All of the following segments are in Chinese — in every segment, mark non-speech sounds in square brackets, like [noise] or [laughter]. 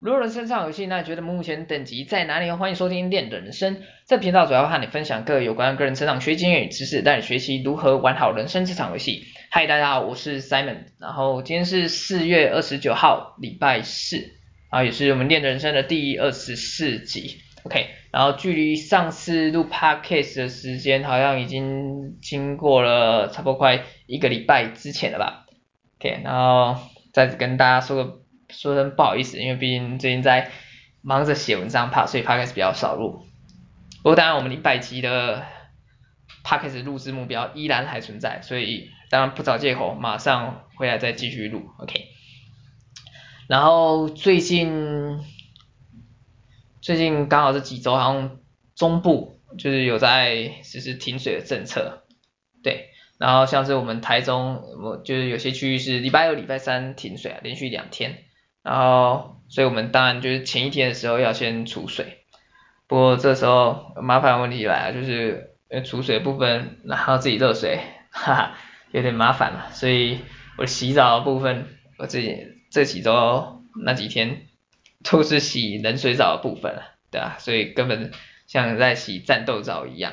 如果人生上游戏，那你觉得目前等级在哪里？欢迎收听练的人生，这频道主要和你分享各有关个人成长学经验与知识，带你学习如何玩好人生这场游戏。嗨，大家好，我是 Simon，然后今天是四月二十九号，礼拜四，啊也是我们练人生的第二十四集。OK，然后距离上次录 Podcast 的时间好像已经经过了差不多快一个礼拜之前了吧？OK，然后再次跟大家说个。说声不好意思，因为毕竟最近在忙着写文章，怕所以 Podcast 比较少录。不过当然我们一百集的 Podcast 录制目标依然还存在，所以当然不找借口，马上回来再继续录，OK。然后最近最近刚好这几周好像中部就是有在实施停水的政策，对。然后像是我们台中，我就是有些区域是礼拜二、礼拜三停水啊，连续两天。然后，所以我们当然就是前一天的时候要先储水，不过这时候麻烦问题来了，就是储水部分，然后自己热水，哈哈，有点麻烦了。所以我洗澡的部分，我自己这几周那几天都是洗冷水澡的部分了，对吧？所以根本像在洗战斗澡一样。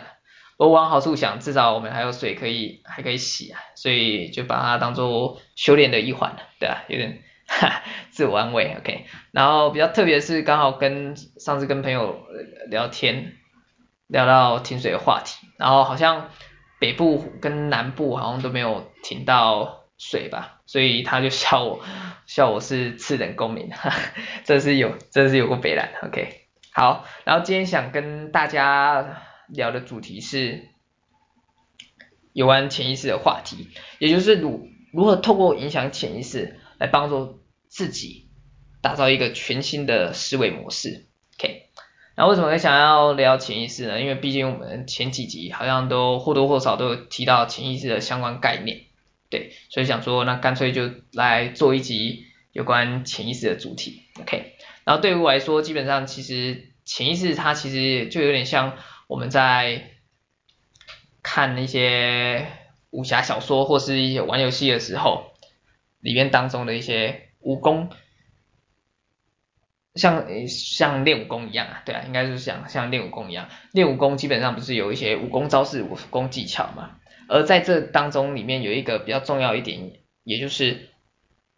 我往好处想，至少我们还有水可以还可以洗啊，所以就把它当做修炼的一环了，对吧？有点。哈，[laughs] 自我安慰，OK。然后比较特别是，刚好跟上次跟朋友聊天，聊到停水的话题，然后好像北部跟南部好像都没有停到水吧，所以他就笑我，[laughs] 笑我是次等公民，哈，[laughs] 这是有，这是有过北烂，OK。好，然后今天想跟大家聊的主题是有关潜意识的话题，也就是如如何透过影响潜意识。来帮助自己打造一个全新的思维模式，OK。那为什么会想要聊潜意识呢？因为毕竟我们前几集好像都或多或少都有提到潜意识的相关概念，对，所以想说那干脆就来做一集有关潜意识的主题，OK。然后对于我来说，基本上其实潜意识它其实就有点像我们在看那些武侠小说或是一些玩游戏的时候。里面当中的一些武功，像像练武功一样啊，对啊，应该是像像练武功一样，练武功基本上不是有一些武功招式、武功技巧嘛？而在这当中里面有一个比较重要一点，也就是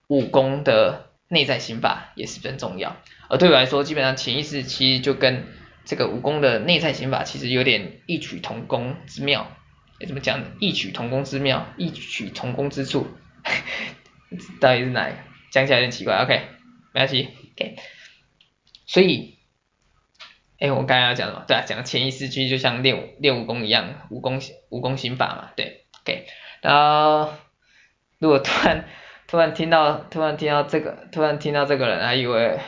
武功的内在心法也十分重要。而对我来说，基本上潜意识其实就跟这个武功的内在心法其实有点异曲同工之妙。怎么讲呢？异曲同工之妙，异曲同工之处。到底是哪一个？讲起来有点奇怪，OK，没关系，OK。所以，哎，我刚刚要讲什么？对啊，讲潜意识其实就像练武练武功一样，武功武功心法嘛，对，OK。然后，如果突然 [laughs] 突然听到突然听到这个突然听到这个人，还以为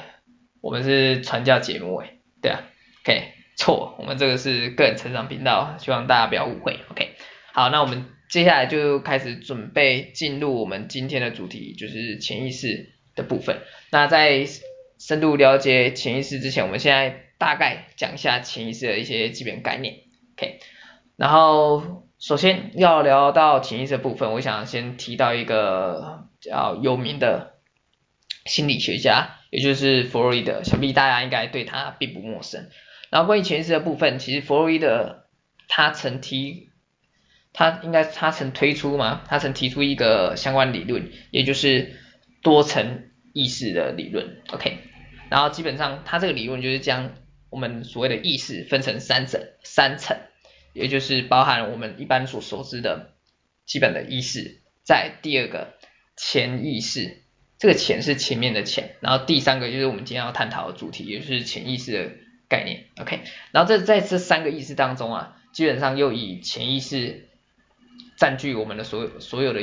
我们是传教节目哎，对啊，OK，错，我们这个是个人成长频道，希望大家不要误会，OK。好，那我们。接下来就开始准备进入我们今天的主题，就是潜意识的部分。那在深度了解潜意识之前，我们现在大概讲一下潜意识的一些基本概念。OK，然后首先要聊到潜意识的部分，我想先提到一个比较有名的心理学家，也就是弗洛伊德，想必大家应该对他并不陌生。然后关于潜意识的部分，其实弗洛伊德他曾提。他应该他曾推出吗？他曾提出一个相关理论，也就是多层意识的理论。OK，然后基本上他这个理论就是将我们所谓的意识分成三层，三层，也就是包含我们一般所熟知的基本的意识，在第二个潜意识，这个潜是前面的潜，然后第三个就是我们今天要探讨的主题，也就是潜意识的概念。OK，然后这在这三个意识当中啊，基本上又以潜意识。占据我们的所有所有的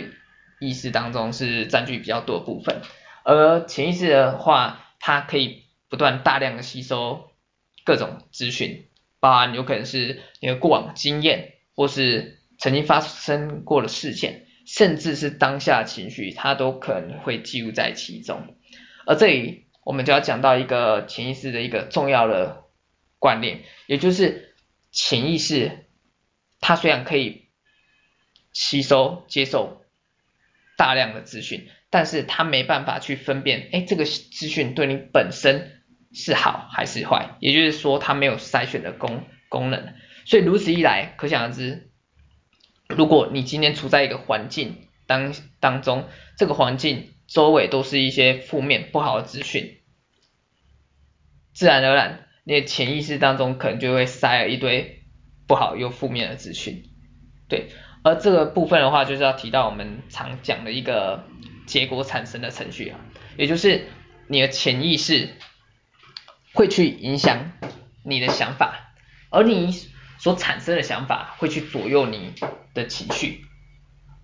意识当中是占据比较多的部分，而潜意识的话，它可以不断大量的吸收各种资讯，包含有可能是你的过往经验，或是曾经发生过的事件，甚至是当下情绪，它都可能会记录在其中。而这里我们就要讲到一个潜意识的一个重要的观念，也就是潜意识，它虽然可以。吸收、接受大量的资讯，但是他没办法去分辨，哎，这个资讯对你本身是好还是坏，也就是说他没有筛选的功功能。所以如此一来，可想而知，如果你今天处在一个环境当当中，这个环境周围都是一些负面不好的资讯，自然而然，你的潜意识当中可能就会塞了一堆不好又负面的资讯，对。而这个部分的话，就是要提到我们常讲的一个结果产生的程序啊，也就是你的潜意识会去影响你的想法，而你所产生的想法会去左右你的情绪，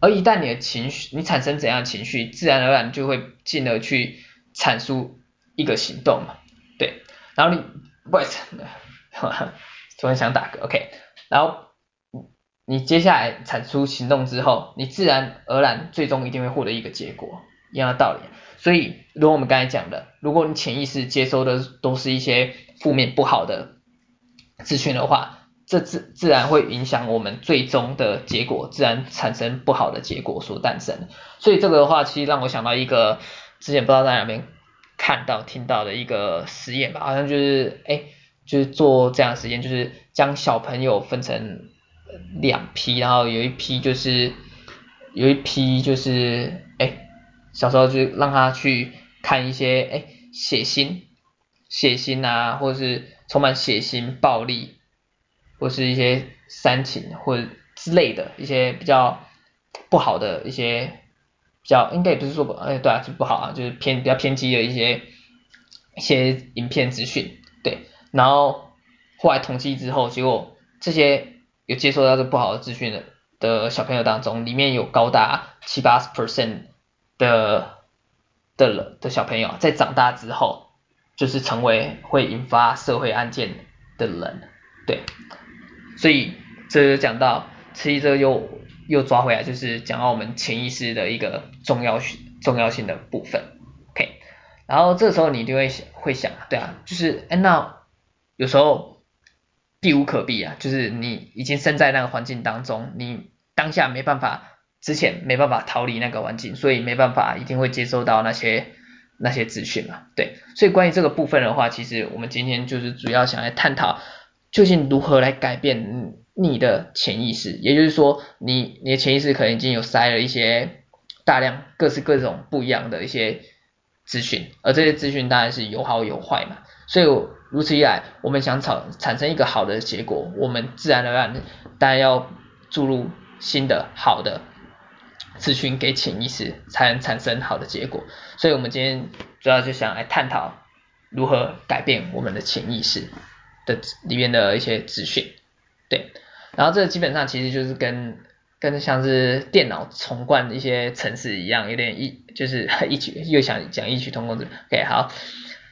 而一旦你的情绪，你产生怎样的情绪，自然而然就会进而去阐述一个行动嘛，对，然后你不好意思，[laughs] 突然想打嗝，OK，然后。你接下来产出行动之后，你自然而然最终一定会获得一个结果，一样的道理。所以，如果我们刚才讲的，如果你潜意识接收的都是一些负面不好的资讯的话，这自自然会影响我们最终的结果，自然产生不好的结果所诞生。所以这个的话，其实让我想到一个之前不知道在哪边看到听到的一个实验吧，好像就是哎，就是做这样的实验，就是将小朋友分成。两批，然后有一批就是有一批就是哎，小时候就让他去看一些哎血腥血腥啊，或者是充满血腥暴力，或是一些煽情或者之类的一些比较不好的一些比较应该也不是说不哎对啊就不好啊，就是偏比较偏激的一些一些影片资讯对，然后后来统计之后，结果这些。接收到这不好的资讯的的小朋友当中，里面有高达七八十 percent 的的的小朋友在长大之后，就是成为会引发社会案件的人，对，所以这就讲到，其实这又又抓回来，就是讲到我们潜意识的一个重要性重要性的部分，OK，然后这时候你就会会想，对啊，就是哎那有时候。避无可避啊，就是你已经身在那个环境当中，你当下没办法，之前没办法逃离那个环境，所以没办法一定会接收到那些那些资讯嘛，对，所以关于这个部分的话，其实我们今天就是主要想来探讨，究竟如何来改变你的潜意识，也就是说，你你的潜意识可能已经有塞了一些大量各式各种不一样的一些资讯，而这些资讯当然是有好有坏嘛，所以。如此一来，我们想产产生一个好的结果，我们自然而然当然要注入新的好的资讯给潜意识，才能产生好的结果。所以，我们今天主要就想来探讨如何改变我们的潜意识的里面的一些资讯。对，然后这基本上其实就是跟跟像是电脑重灌一些程式一样，有点异，就是 [laughs] 异曲又想讲异曲同工之。OK，好。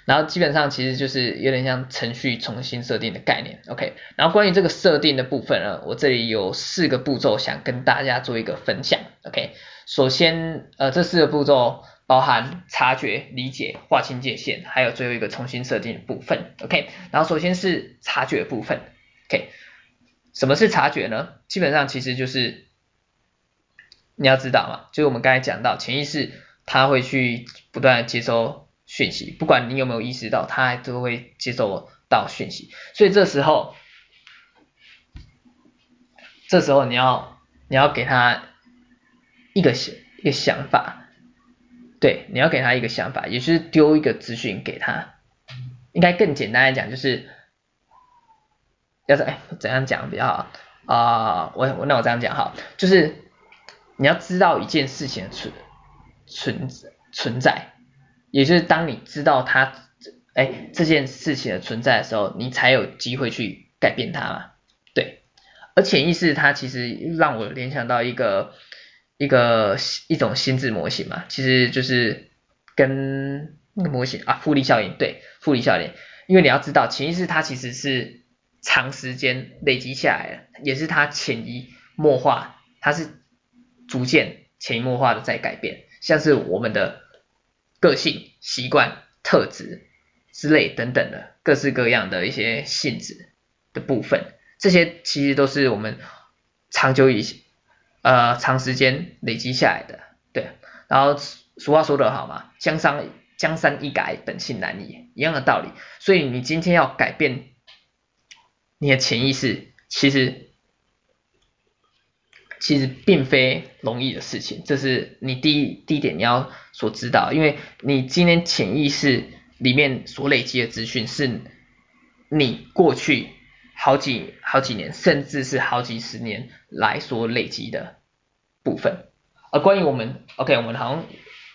然后基本上其实就是有点像程序重新设定的概念，OK。然后关于这个设定的部分呢，我这里有四个步骤想跟大家做一个分享，OK。首先，呃，这四个步骤包含察觉、理解、划清界限，还有最后一个重新设定的部分，OK。然后首先是察觉部分，OK。什么是察觉呢？基本上其实就是你要知道嘛，就是我们刚才讲到潜意识它会去不断的接收。讯息，不管你有没有意识到，它都会接受到讯息，所以这时候，这时候你要你要给他一个想一个想法，对，你要给他一个想法，也就是丢一个资讯给他，应该更简单来讲就是，要是哎怎样讲比较好啊？我我那我这样讲哈，就是你要知道一件事情的存存存在。也就是当你知道它，哎，这件事情的存在的时候，你才有机会去改变它嘛，对。而潜意识它其实让我联想到一个一个一种心智模型嘛，其实就是跟那个模型啊，复利效应，对，复利效应。因为你要知道，潜意识它其实是长时间累积下来的，也是它潜移默化，它是逐渐潜移默化的在改变，像是我们的。个性、习惯、特质之类等等的各式各样的一些性质的部分，这些其实都是我们长久以呃长时间累积下来的。对，然后俗话说得好嘛，江山江山易改，本性难移，一样的道理。所以你今天要改变你的潜意识，其实其实并非容易的事情。这是你第一第一点你要所知道，因为你今天潜意识里面所累积的资讯，是你过去好几好几年，甚至是好几十年来所累积的部分。而关于我们，OK，我们好像。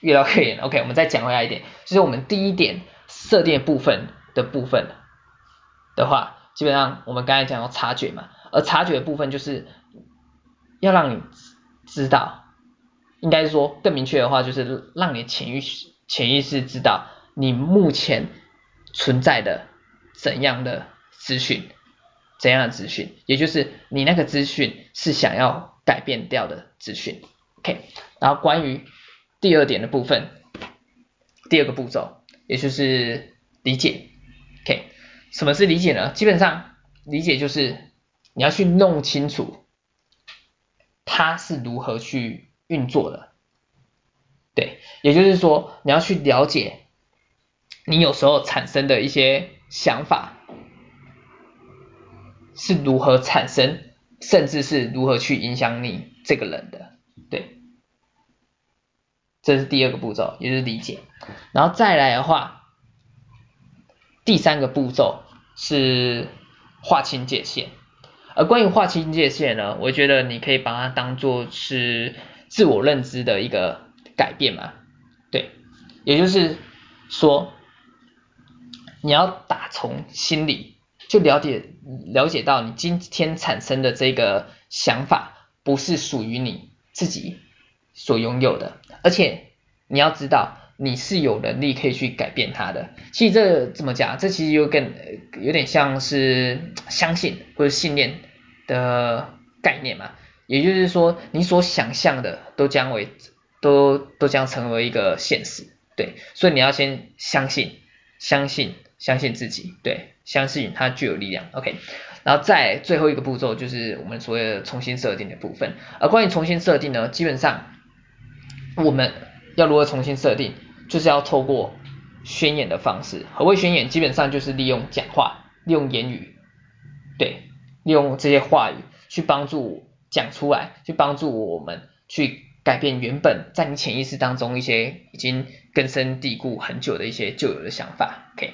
越到越远，OK，我们再讲回来一点，就是我们第一点设定部分的部分的话，基本上我们刚才讲到察觉嘛，而察觉的部分就是要让你知道，应该说更明确的话，就是让你潜意识潜意识知道你目前存在的怎样的资讯，怎样的资讯，也就是你那个资讯是想要改变掉的资讯，OK，然后关于。第二点的部分，第二个步骤，也就是理解，OK，什么是理解呢？基本上理解就是你要去弄清楚它是如何去运作的，对，也就是说你要去了解你有时候产生的一些想法是如何产生，甚至是如何去影响你这个人的，对。这是第二个步骤，也就是理解，然后再来的话，第三个步骤是划清界限。而关于划清界限呢，我觉得你可以把它当做是自我认知的一个改变嘛，对，也就是说，你要打从心里就了解了解到你今天产生的这个想法不是属于你自己所拥有的。而且你要知道，你是有能力可以去改变它的。其实这怎么讲？这其实有更有点像是相信或者信念的概念嘛。也就是说，你所想象的都将为都都将成为一个现实。对，所以你要先相信，相信，相信自己。对，相信它具有力量。OK，然后再最后一个步骤就是我们所谓的重新设定的部分。而关于重新设定呢，基本上。我们要如何重新设定？就是要透过宣言的方式。何谓宣言？基本上就是利用讲话，利用言语，对，利用这些话语去帮助讲出来，去帮助我们去改变原本在你潜意识当中一些已经根深蒂固很久的一些旧有的想法。OK，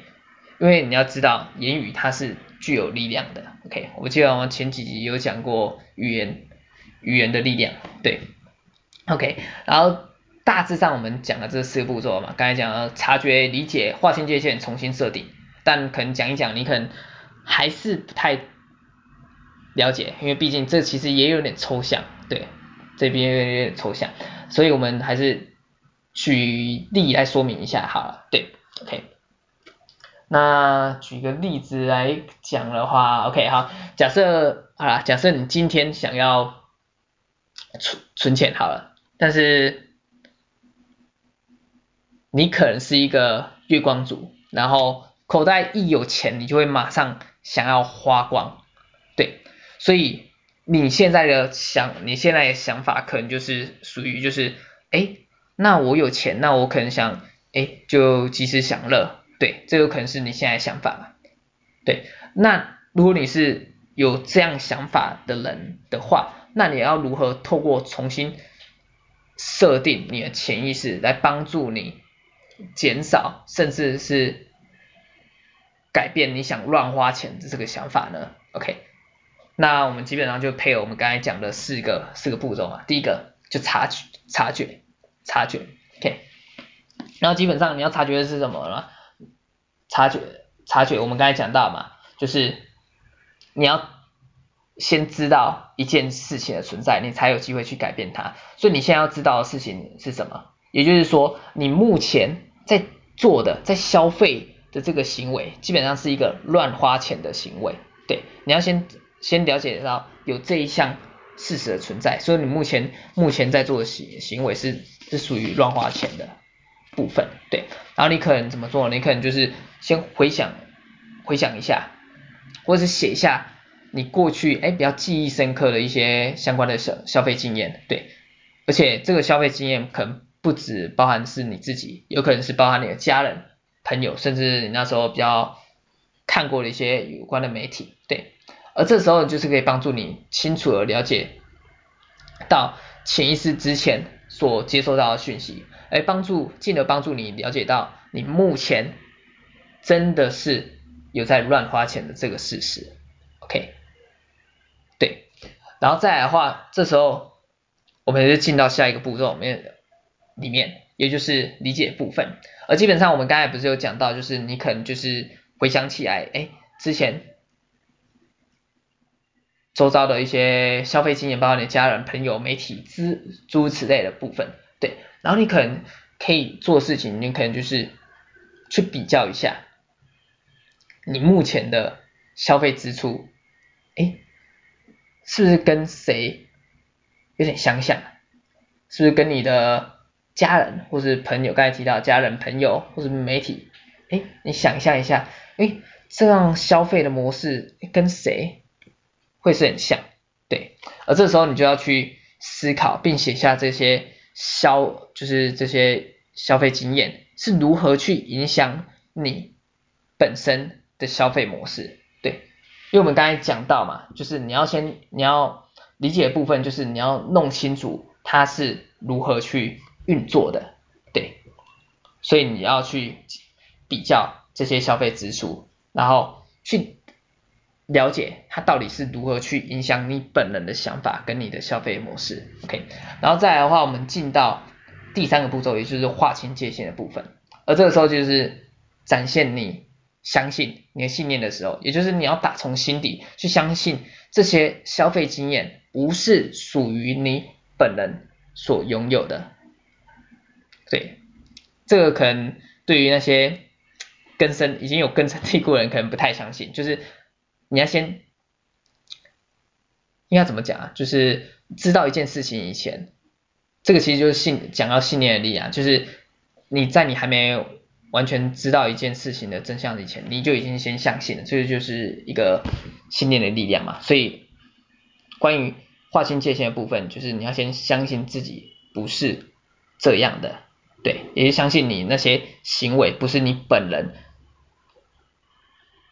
因为你要知道，言语它是具有力量的。OK，我记得我们前几集有讲过语言，语言的力量，对，OK，然后。大致上我们讲了这四个步骤嘛，刚才讲了察觉、理解、划清界限、重新设定，但可能讲一讲你可能还是不太了解，因为毕竟这其实也有点抽象，对，这边有点抽象，所以我们还是举例来说明一下好了，对，OK，那举个例子来讲的话，OK 好，假设好了，假设你今天想要存存钱好了，但是你可能是一个月光族，然后口袋一有钱，你就会马上想要花光，所以你现在的想，你现在的想法可能就是属于就是，哎，那我有钱，那我可能想，哎，就及时享乐，对，这有可能是你现在想法嘛，对，那如果你是有这样想法的人的话，那你要如何透过重新设定你的潜意识来帮助你？减少，甚至是改变你想乱花钱的这个想法呢？OK，那我们基本上就配合我们刚才讲的四个四个步骤嘛。第一个就察觉，察觉，察觉，OK。然后基本上你要察觉的是什么呢？察觉，察觉，我们刚才讲到嘛，就是你要先知道一件事情的存在，你才有机会去改变它。所以你现在要知道的事情是什么？也就是说，你目前在做的，在消费的这个行为，基本上是一个乱花钱的行为。对，你要先先了解到有这一项事实的存在，所以你目前目前在做的行行为是是属于乱花钱的部分。对，然后你可能怎么做？你可能就是先回想回想一下，或者是写一下你过去哎比较记忆深刻的一些相关的消消费经验。对，而且这个消费经验可能不只包含是你自己，有可能是包含你的家人、朋友，甚至你那时候比较看过的一些有关的媒体，而这时候就是可以帮助你清楚的了解到潜意识之前所接收到的讯息，哎帮助进而帮助你了解到你目前真的是有在乱花钱的这个事实，OK，对，然后再来的话，这时候我们就进到下一个步骤里面，里面也就是理解部分，而基本上我们刚才不是有讲到，就是你可能就是回想起来，哎，之前。周遭的一些消费经验，包括你的家人、朋友、媒体之诸如此类的部分，对，然后你可能可以做事情，你可能就是去比较一下你目前的消费支出，哎，是不是跟谁有点相像？是不是跟你的家人或是朋友，刚才提到家人、朋友或是媒体，哎，你想象一下，哎，这样消费的模式跟谁？会是很像，对，而这时候你就要去思考，并写下这些消，就是这些消费经验是如何去影响你本身的消费模式，对，因为我们刚才讲到嘛，就是你要先你要理解的部分，就是你要弄清楚它是如何去运作的，对，所以你要去比较这些消费支出，然后去。了解它到底是如何去影响你本人的想法跟你的消费模式，OK，然后再来的话，我们进到第三个步骤，也就是划清界限的部分，而这个时候就是展现你相信你的信念的时候，也就是你要打从心底去相信这些消费经验不是属于你本人所拥有的，对，这个可能对于那些根深已经有根深蒂固的人可能不太相信，就是。你要先应该怎么讲啊？就是知道一件事情以前，这个其实就是信讲到信念的力量，就是你在你还没完全知道一件事情的真相以前，你就已经先相信了，这个就是一个信念的力量嘛。所以关于划清界限的部分，就是你要先相信自己不是这样的，对，也是相信你那些行为不是你本人。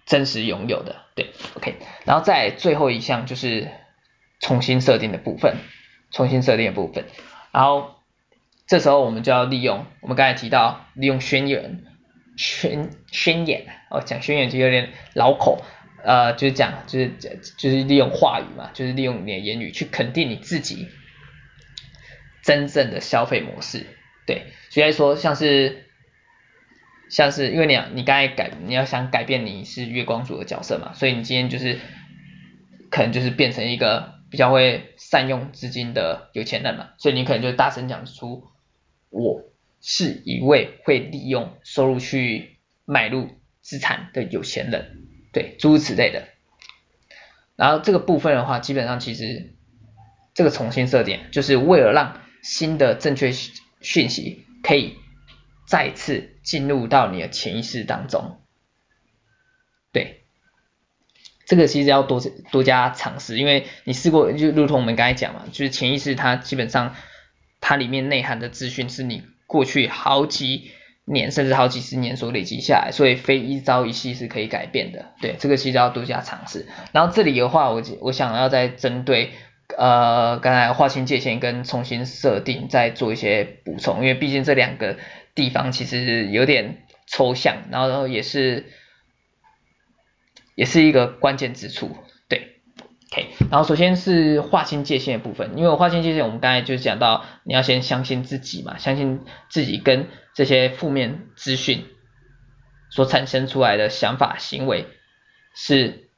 真实拥有的，对，OK，然后再最后一项就是重新设定的部分，重新设定的部分，然后这时候我们就要利用我们刚才提到利用宣言，宣宣言，哦，讲宣言就有点绕口，呃，就是讲就是就是利用话语嘛，就是利用你的言语去肯定你自己真正的消费模式，对，所以说像是。像是因为你你刚才改你要想改变你是月光族的角色嘛，所以你今天就是可能就是变成一个比较会善用资金的有钱人嘛，所以你可能就大声讲出我是一位会利用收入去买入资产的有钱人，对，诸如此类的。然后这个部分的话，基本上其实这个重新设定就是为了让新的正确讯息可以再次。进入到你的潜意识当中，对，这个其实要多多加尝试，因为你试过，就如同我们刚才讲嘛，就是潜意识它基本上它里面内涵的资讯是你过去好几年甚至好几十年所累积下来，所以非一朝一夕是可以改变的，对，这个其实要多加尝试。然后这里的话，我我想要再针对呃刚才划清界限跟重新设定再做一些补充，因为毕竟这两个。地方其实有点抽象，然后然后也是也是一个关键之处，对，OK，然后首先是划清界限的部分，因为我划清界限，我们刚才就讲到你要先相信自己嘛，相信自己跟这些负面资讯所产生出来的想法行为是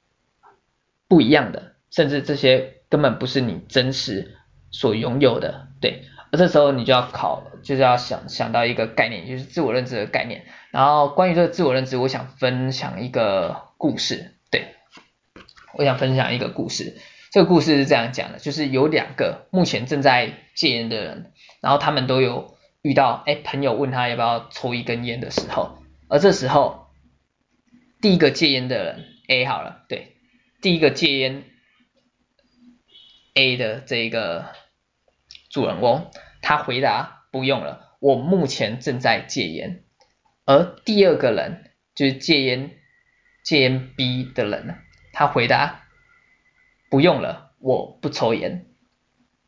不一样的，甚至这些根本不是你真实所拥有的，对。而这时候你就要考，就是要想想到一个概念，就是自我认知的概念。然后关于这个自我认知，我想分享一个故事。对，我想分享一个故事。这个故事是这样讲的，就是有两个目前正在戒烟的人，然后他们都有遇到，哎，朋友问他要不要抽一根烟的时候，而这时候第一个戒烟的人 A 好了，对，第一个戒烟 A 的这个。主人翁他回答不用了，我目前正在戒烟。而第二个人就是戒烟戒烟 B 的人呢，他回答不用了，我不抽烟。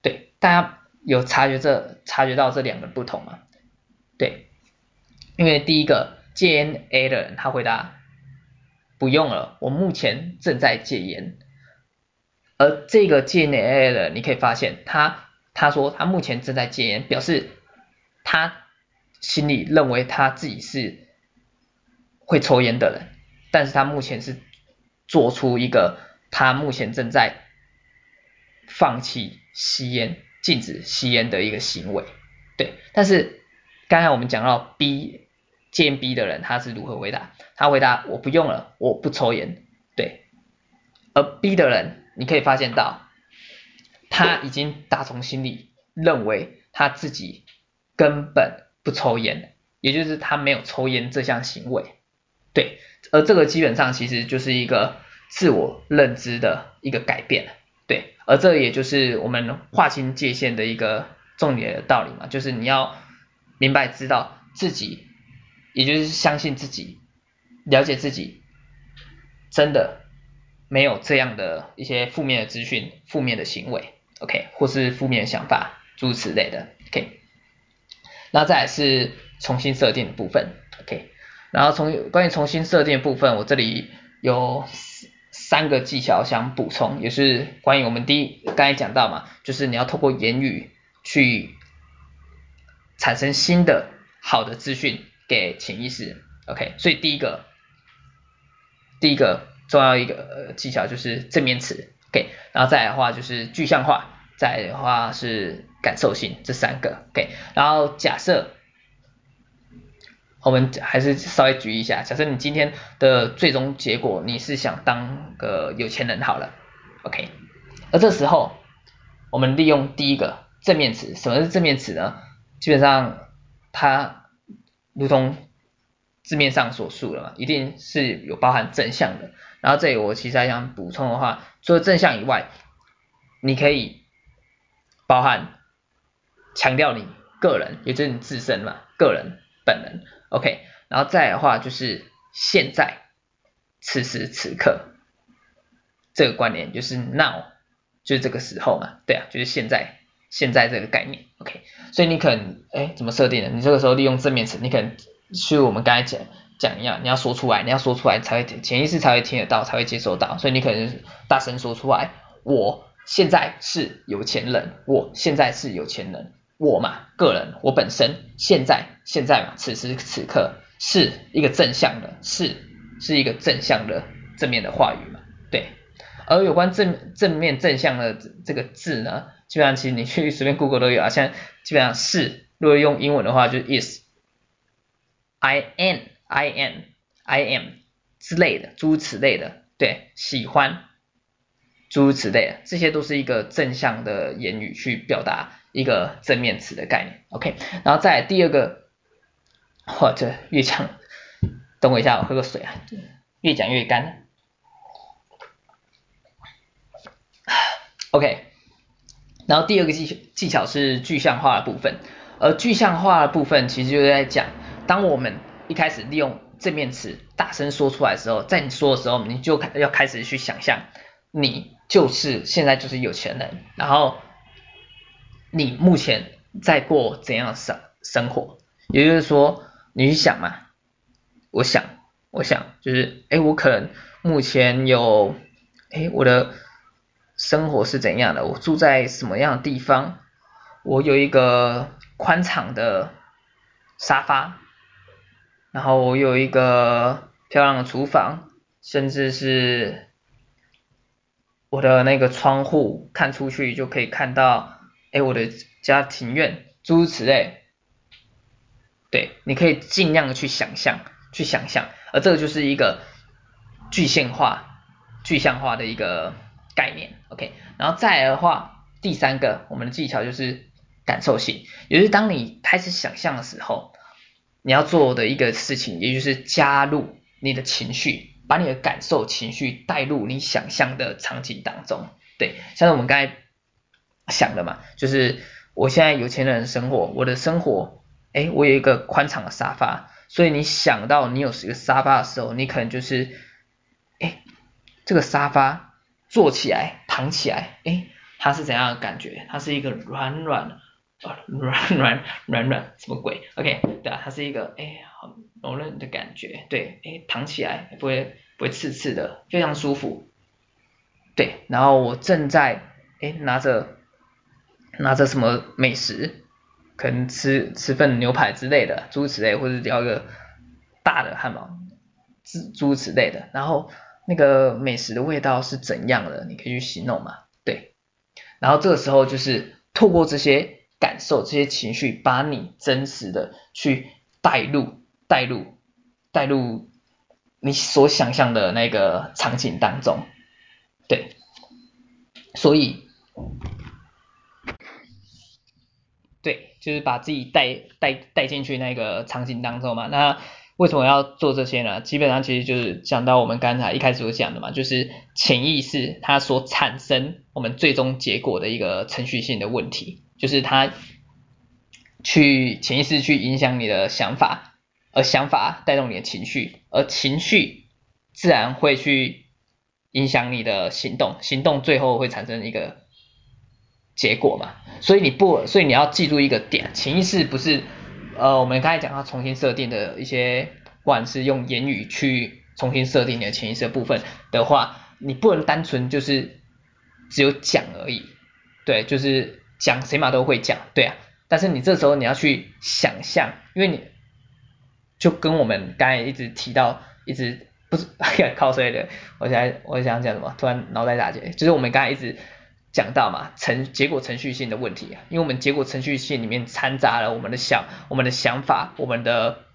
对，大家有察觉这察觉到这两个不同吗？对，因为第一个戒烟 A 的人他回答不用了，我目前正在戒烟。而这个戒烟 A 的人，你可以发现他他说他目前正在戒烟，表示他。心里认为他自己是会抽烟的人，但是他目前是做出一个他目前正在放弃吸烟、禁止吸烟的一个行为，对。但是刚才我们讲到 B 戒烟 B 的人他是如何回答？他回答我不用了，我不抽烟，对。而 B 的人你可以发现到他已经打从心里认为他自己根本。不抽烟，也就是他没有抽烟这项行为，对，而这个基本上其实就是一个自我认知的一个改变，对，而这也就是我们划清界限的一个重点的道理嘛，就是你要明白知道自己，也就是相信自己，了解自己，真的没有这样的一些负面的资讯、负面的行为，OK，或是负面想法诸如此类的，OK。那再来是重新设定的部分，OK，然后从关于重新设定的部分，我这里有三个技巧想补充，也是关于我们第一刚才讲到嘛，就是你要透过言语去产生新的好的资讯给潜意识，OK，所以第一个第一个重要一个技巧就是正面词，OK，然后再来的话就是具象化。再的话是感受性，这三个，OK，然后假设我们还是稍微举一下，假设你今天的最终结果你是想当个有钱人好了，OK，而这时候我们利用第一个正面词，什么是正面词呢？基本上它如同字面上所述的嘛，一定是有包含正向的。然后这里我其实还想补充的话，除了正向以外，你可以。包含强调你个人，也就是你自身嘛，个人本人，OK，然后再的话就是现在，此时此刻这个观念就是 now，就是这个时候嘛，对啊，就是现在，现在这个概念，OK，所以你可能哎怎么设定的？你这个时候利用正面词，你可能去我们刚才讲讲一样，你要说出来，你要说出来才会潜意识才会听得到，才会接收到，所以你可能大声说出来，我。现在是有钱人，我现在是有钱人，我嘛，个人，我本身现在现在嘛，此时此刻是一个正向的，是是一个正向的正面的话语嘛，对。而有关正正面正向的这个字呢，基本上其实你去随便 Google 都有啊，像基本上是，如果用英文的话就是 is，I am，I am，I am 之类的，诸如此类的，对，喜欢。诸如此类，这些都是一个正向的言语去表达一个正面词的概念，OK。然后再第二个，或者越讲，等我一下，我喝个水啊，越讲越干。OK。然后第二个技技巧是具象化的部分，而具象化的部分其实就是在讲，当我们一开始利用正面词大声说出来的时候，在你说的时候，你就要开始去想象你。就是现在就是有钱人，然后你目前在过怎样生生活？也就是说，你去想嘛，我想，我想就是，哎，我可能目前有，哎，我的生活是怎样的？我住在什么样的地方？我有一个宽敞的沙发，然后我有一个漂亮的厨房，甚至是。我的那个窗户看出去就可以看到，哎，我的家庭院，诸如此类。对，你可以尽量的去想象，去想象，而这个就是一个具象化、具象化的一个概念。OK，然后再来的话，第三个我们的技巧就是感受性，也就是当你开始想象的时候，你要做的一个事情，也就是加入你的情绪。把你的感受、情绪带入你想象的场景当中，对，像是我们刚才想的嘛，就是我现在有钱人的生活，我的生活哎，我有一个宽敞的沙发，所以你想到你有一个沙发的时候，你可能就是，哎，这个沙发坐起来、躺起来，哎，它是怎样的感觉？它是一个软软的 [laughs] 的。软软软软什么鬼？OK，对啊，它是一个哎，好柔韧的感觉，对，哎，躺起来不会不会刺刺的，非常舒服。对，然后我正在哎拿着拿着什么美食，可能吃吃份牛排之类的，诸如此类，或者要一个大的汉堡，诸诸此类的。然后那个美食的味道是怎样的？你可以去形容嘛，对。然后这个时候就是透过这些。感受这些情绪，把你真实的去带入、带入、带入你所想象的那个场景当中，对，所以，对，就是把自己带带带进去那个场景当中嘛。那为什么要做这些呢？基本上其实就是讲到我们刚才一开始所讲的嘛，就是潜意识它所产生我们最终结果的一个程序性的问题。就是它去潜意识去影响你的想法，而想法带动你的情绪，而情绪自然会去影响你的行动，行动最后会产生一个结果嘛。所以你不，所以你要记住一个点，潜意识不是呃我们刚才讲到重新设定的一些，不管是用言语去重新设定你的潜意识的部分的话，你不能单纯就是只有讲而已，对，就是。讲谁嘛都会讲，对啊，但是你这时候你要去想象，因为你就跟我们刚才一直提到，一直不是 [laughs] 靠谁的，我想我想讲什么，突然脑袋打结，就是我们刚才一直讲到嘛，程结果程序性的问题啊，因为我们结果程序性里面掺杂了我们的想、我们的想法、我们的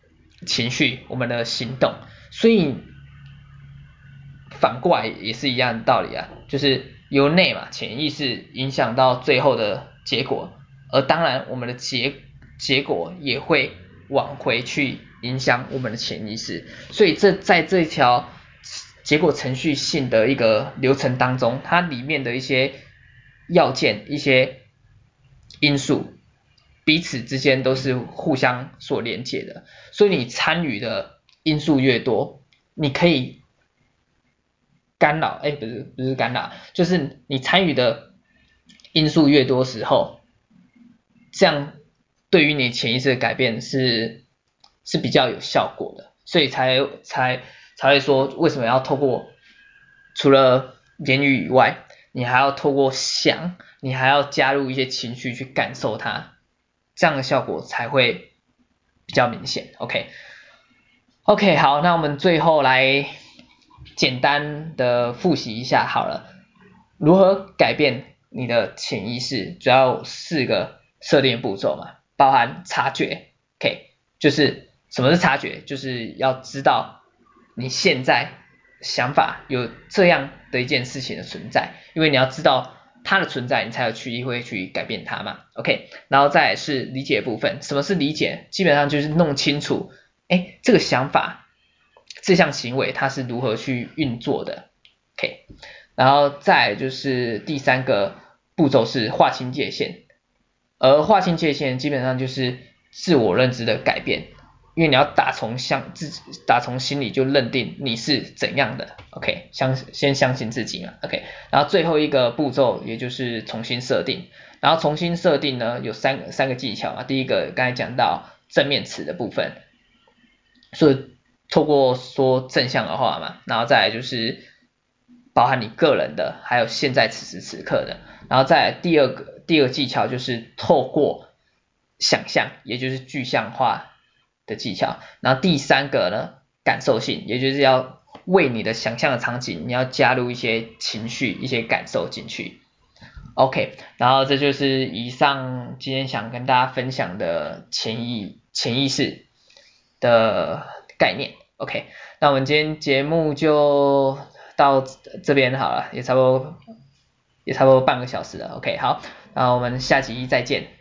情绪、我们的行动，所以反过来也是一样的道理啊，就是由内嘛，潜意识影响到最后的。结果，而当然我们的结结果也会往回去影响我们的潜意识，所以这在这条结果程序性的一个流程当中，它里面的一些要件、一些因素，彼此之间都是互相所连接的，所以你参与的因素越多，你可以干扰，哎，不是不是干扰，就是你参与的。因素越多时候，这样对于你潜意识的改变是是比较有效果的，所以才才才会说为什么要透过除了言语以外，你还要透过想，你还要加入一些情绪去感受它，这样的效果才会比较明显。OK OK 好，那我们最后来简单的复习一下好了，如何改变？你的潜意识主要四个设定步骤嘛，包含察觉，OK，就是什么是察觉？就是要知道你现在想法有这样的一件事情的存在，因为你要知道它的存在，你才有去意会去改变它嘛，OK，然后再是理解部分，什么是理解？基本上就是弄清楚，哎，这个想法、这项行为它是如何去运作的，OK。然后再就是第三个步骤是划清界限，而划清界限基本上就是自我认知的改变，因为你要打从相自己打从心里就认定你是怎样的，OK，相先相信自己嘛，OK，然后最后一个步骤也就是重新设定，然后重新设定呢有三个三个技巧啊，第一个刚才讲到正面词的部分，所以透过说正向的话嘛，然后再来就是。包含你个人的，还有现在此时此刻的，然后再来第二个第二个技巧就是透过想象，也就是具象化的技巧，然后第三个呢，感受性，也就是要为你的想象的场景，你要加入一些情绪、一些感受进去。OK，然后这就是以上今天想跟大家分享的潜意潜意识的概念。OK，那我们今天节目就。到这边好了，也差不多，也差不多半个小时了。OK，好，那我们下集再见。